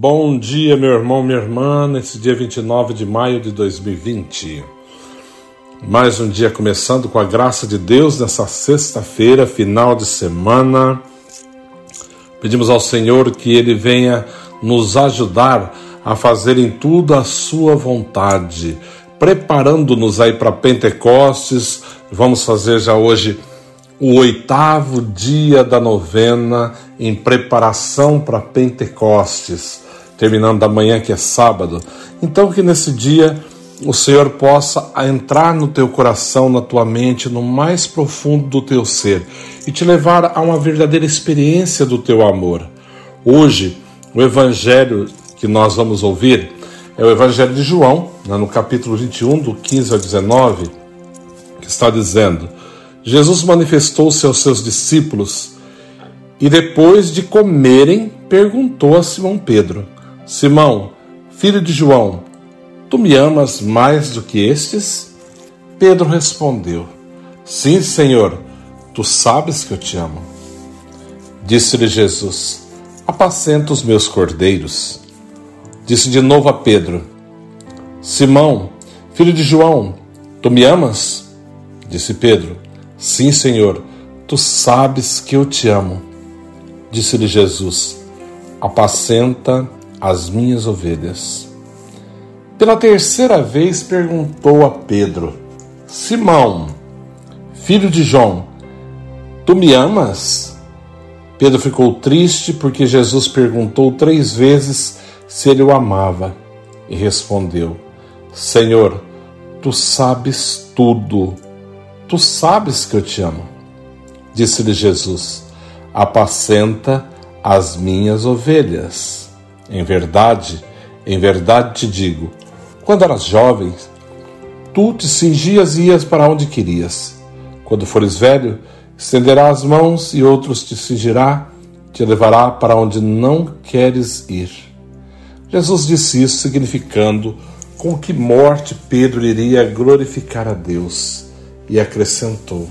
Bom dia, meu irmão, minha irmã, nesse dia 29 de maio de 2020. Mais um dia começando com a graça de Deus nessa sexta-feira, final de semana. Pedimos ao Senhor que Ele venha nos ajudar a fazer em tudo a Sua vontade, preparando-nos aí para Pentecostes. Vamos fazer já hoje o oitavo dia da novena em preparação para Pentecostes, terminando amanhã que é sábado. Então que nesse dia o Senhor possa entrar no teu coração, na tua mente, no mais profundo do teu ser e te levar a uma verdadeira experiência do teu amor. Hoje, o evangelho que nós vamos ouvir é o evangelho de João, né, no capítulo 21, do 15 ao 19, que está dizendo: Jesus manifestou-se aos seus discípulos e depois de comerem, perguntou a Simão Pedro: Simão, filho de João, tu me amas mais do que estes? Pedro respondeu: Sim, Senhor, tu sabes que eu te amo. Disse-lhe Jesus: Apacenta os meus cordeiros. Disse de novo a Pedro: Simão, filho de João, tu me amas? Disse Pedro: Sim, Senhor, tu sabes que eu te amo. Disse-lhe Jesus: Apacenta as minhas ovelhas. Pela terceira vez perguntou a Pedro: Simão, filho de João, tu me amas? Pedro ficou triste porque Jesus perguntou três vezes se ele o amava e respondeu: Senhor, tu sabes tudo Tu sabes que eu te amo. Disse-lhe Jesus: Apacenta as minhas ovelhas. Em verdade, em verdade te digo: quando eras jovem, tu te cingias e ias para onde querias. Quando fores velho, estenderás as mãos e outros te cingirá, te levará para onde não queres ir. Jesus disse isso significando com que morte Pedro iria glorificar a Deus e acrescentou: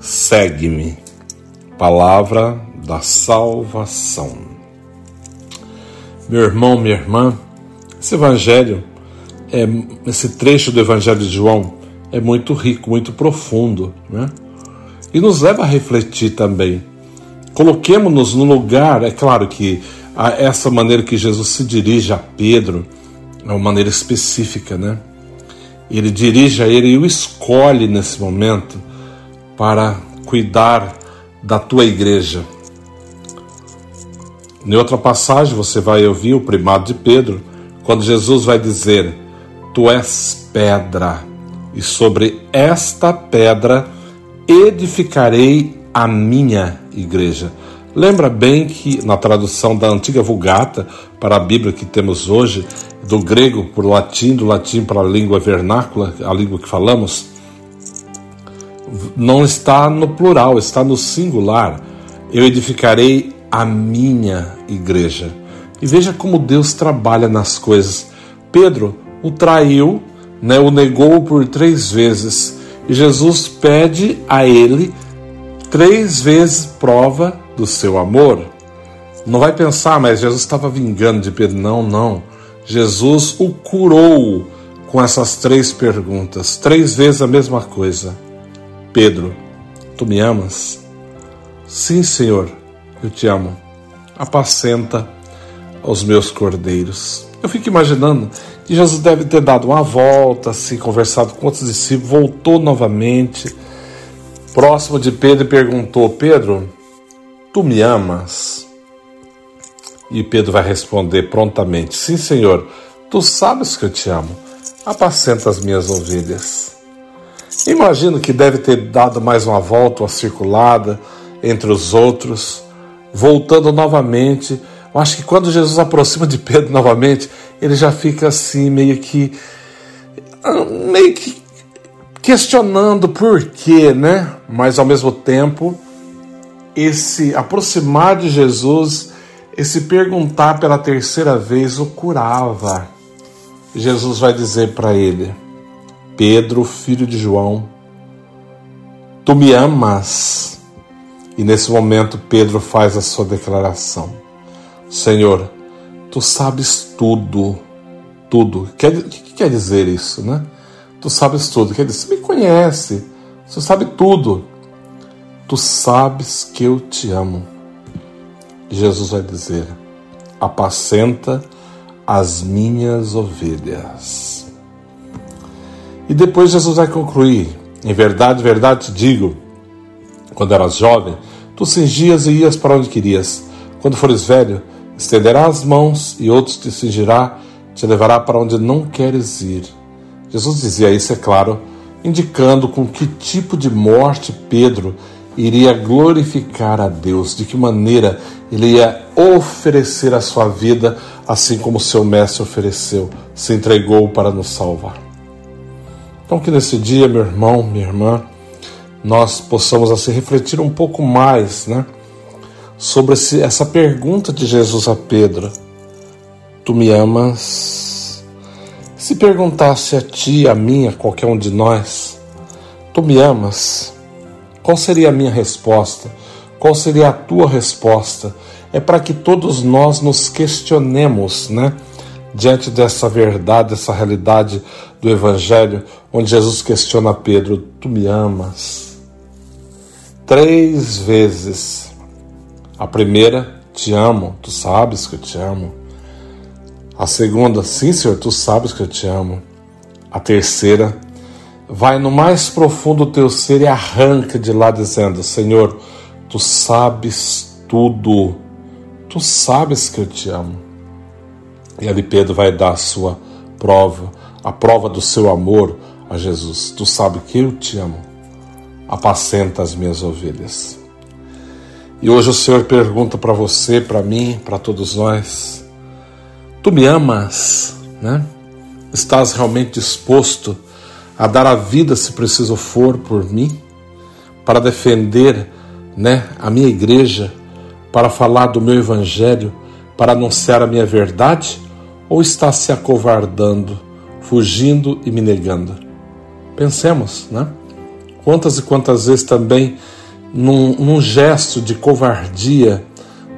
Segue-me. Palavra da salvação. Meu irmão, minha irmã, esse evangelho, é, esse trecho do evangelho de João é muito rico, muito profundo, né? E nos leva a refletir também. Coloquemos-nos no lugar, é claro que essa maneira que Jesus se dirige a Pedro é uma maneira específica, né? Ele dirige a ele e o escolhe nesse momento para cuidar da tua igreja. Em outra passagem, você vai ouvir o primado de Pedro, quando Jesus vai dizer: Tu és pedra, e sobre esta pedra edificarei a minha igreja. Lembra bem que na tradução da antiga Vulgata para a Bíblia que temos hoje, do grego para o latim, do latim para a língua vernácula, a língua que falamos, não está no plural, está no singular. Eu edificarei a minha igreja. E veja como Deus trabalha nas coisas. Pedro o traiu, né, o negou por três vezes. E Jesus pede a ele três vezes prova do seu amor. Não vai pensar, mas Jesus estava vingando de Pedro. Não, não. Jesus o curou com essas três perguntas, três vezes a mesma coisa. Pedro, tu me amas? Sim, Senhor, eu te amo. Apacenta os meus cordeiros. Eu fico imaginando que Jesus deve ter dado uma volta, assim, conversado com outros discípulos, voltou novamente, próximo de Pedro e perguntou: Pedro, Tu me amas? E Pedro vai responder prontamente: Sim, Senhor, tu sabes que eu te amo. Apacenta as minhas ovelhas. Imagino que deve ter dado mais uma volta, uma circulada entre os outros, voltando novamente. Eu acho que quando Jesus aproxima de Pedro novamente, ele já fica assim, meio que. meio que questionando por quê, né? Mas ao mesmo tempo esse aproximar de Jesus, esse perguntar pela terceira vez o curava. Jesus vai dizer para ele: Pedro, filho de João, tu me amas? E nesse momento Pedro faz a sua declaração: Senhor, tu sabes tudo, tudo. O que quer dizer isso, né? Tu sabes tudo. Quer dizer, você me conhece, você sabe tudo. Tu sabes que eu te amo. Jesus vai dizer: apacenta as minhas ovelhas. E depois Jesus vai concluir: em verdade, verdade te digo, quando eras jovem, tu cingias e ias para onde querias. Quando fores velho, estenderás as mãos e outros te cingirá, te levará para onde não queres ir. Jesus dizia isso, é claro, indicando com que tipo de morte Pedro iria glorificar a Deus, de que maneira ele ia oferecer a sua vida, assim como seu mestre ofereceu, se entregou para nos salvar. Então, que nesse dia, meu irmão, minha irmã, nós possamos assim refletir um pouco mais, né, sobre esse, essa pergunta de Jesus a Pedro: Tu me amas? Se perguntasse a ti, a mim, a qualquer um de nós, Tu me amas? Qual seria a minha resposta? Qual seria a tua resposta? É para que todos nós nos questionemos, né? Diante dessa verdade, dessa realidade do Evangelho, onde Jesus questiona Pedro: Tu me amas? Três vezes. A primeira, te amo, tu sabes que eu te amo. A segunda, sim, Senhor, tu sabes que eu te amo. A terceira, vai no mais profundo do teu ser e arranca de lá dizendo: Senhor, tu sabes tudo, tu sabes que eu te amo. E ali Pedro vai dar a sua prova, a prova do seu amor a Jesus. Tu sabes que eu te amo, apacenta as minhas ovelhas. E hoje o Senhor pergunta para você, para mim, para todos nós: Tu me amas, né? Estás realmente disposto a dar a vida, se preciso for, por mim, para defender né, a minha igreja, para falar do meu evangelho, para anunciar a minha verdade? Ou está se acovardando, fugindo e me negando? Pensemos, né? Quantas e quantas vezes também, num, num gesto de covardia,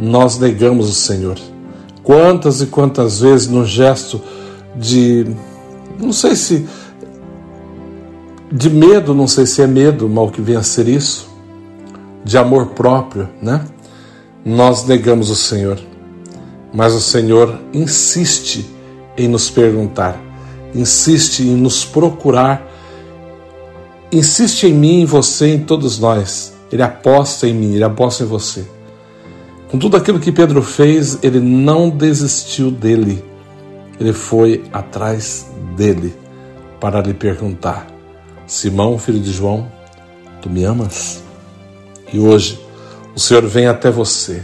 nós negamos o Senhor? Quantas e quantas vezes, num gesto de. Não sei se de medo, não sei se é medo, mal que venha a ser isso, de amor próprio, né? Nós negamos o Senhor, mas o Senhor insiste em nos perguntar, insiste em nos procurar, insiste em mim, em você, em todos nós. Ele aposta em mim, ele aposta em você. Com tudo aquilo que Pedro fez, ele não desistiu dele. Ele foi atrás dele para lhe perguntar: Simão, filho de João, tu me amas? E hoje o Senhor vem até você,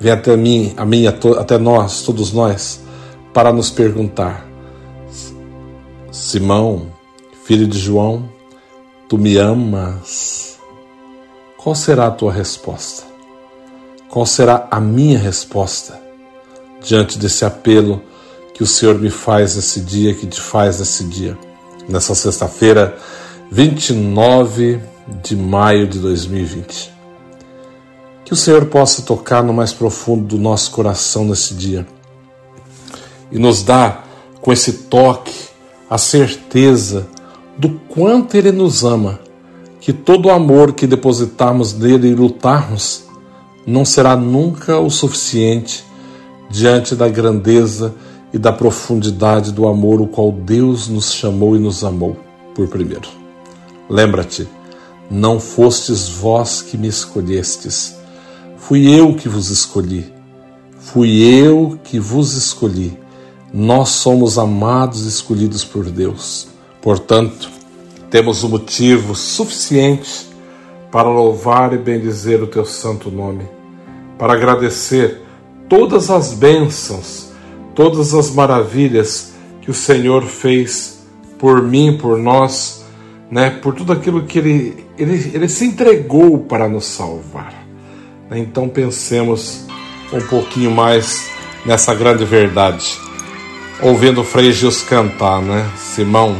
vem até mim, a mim, até nós, todos nós, para nos perguntar: Simão, filho de João, tu me amas? Qual será a tua resposta? Qual será a minha resposta diante desse apelo que o Senhor me faz nesse dia, que te faz nesse dia, nessa sexta-feira? 29 de maio de 2020. Que o Senhor possa tocar no mais profundo do nosso coração nesse dia e nos dar com esse toque a certeza do quanto Ele nos ama, que todo o amor que depositarmos nele e lutarmos não será nunca o suficiente diante da grandeza e da profundidade do amor o qual Deus nos chamou e nos amou por primeiro. Lembra-te, não fostes vós que me escolhestes, fui eu que vos escolhi. Fui eu que vos escolhi. Nós somos amados e escolhidos por Deus. Portanto, temos um motivo suficiente para louvar e bendizer o teu santo nome, para agradecer todas as bênçãos, todas as maravilhas que o Senhor fez por mim, por nós né, por tudo aquilo que ele, ele, ele se entregou para nos salvar. Então pensemos um pouquinho mais nessa grande verdade. Ouvindo o Frei cantar, né? Simão,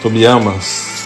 tu me amas?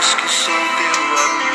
que sou teu amigo.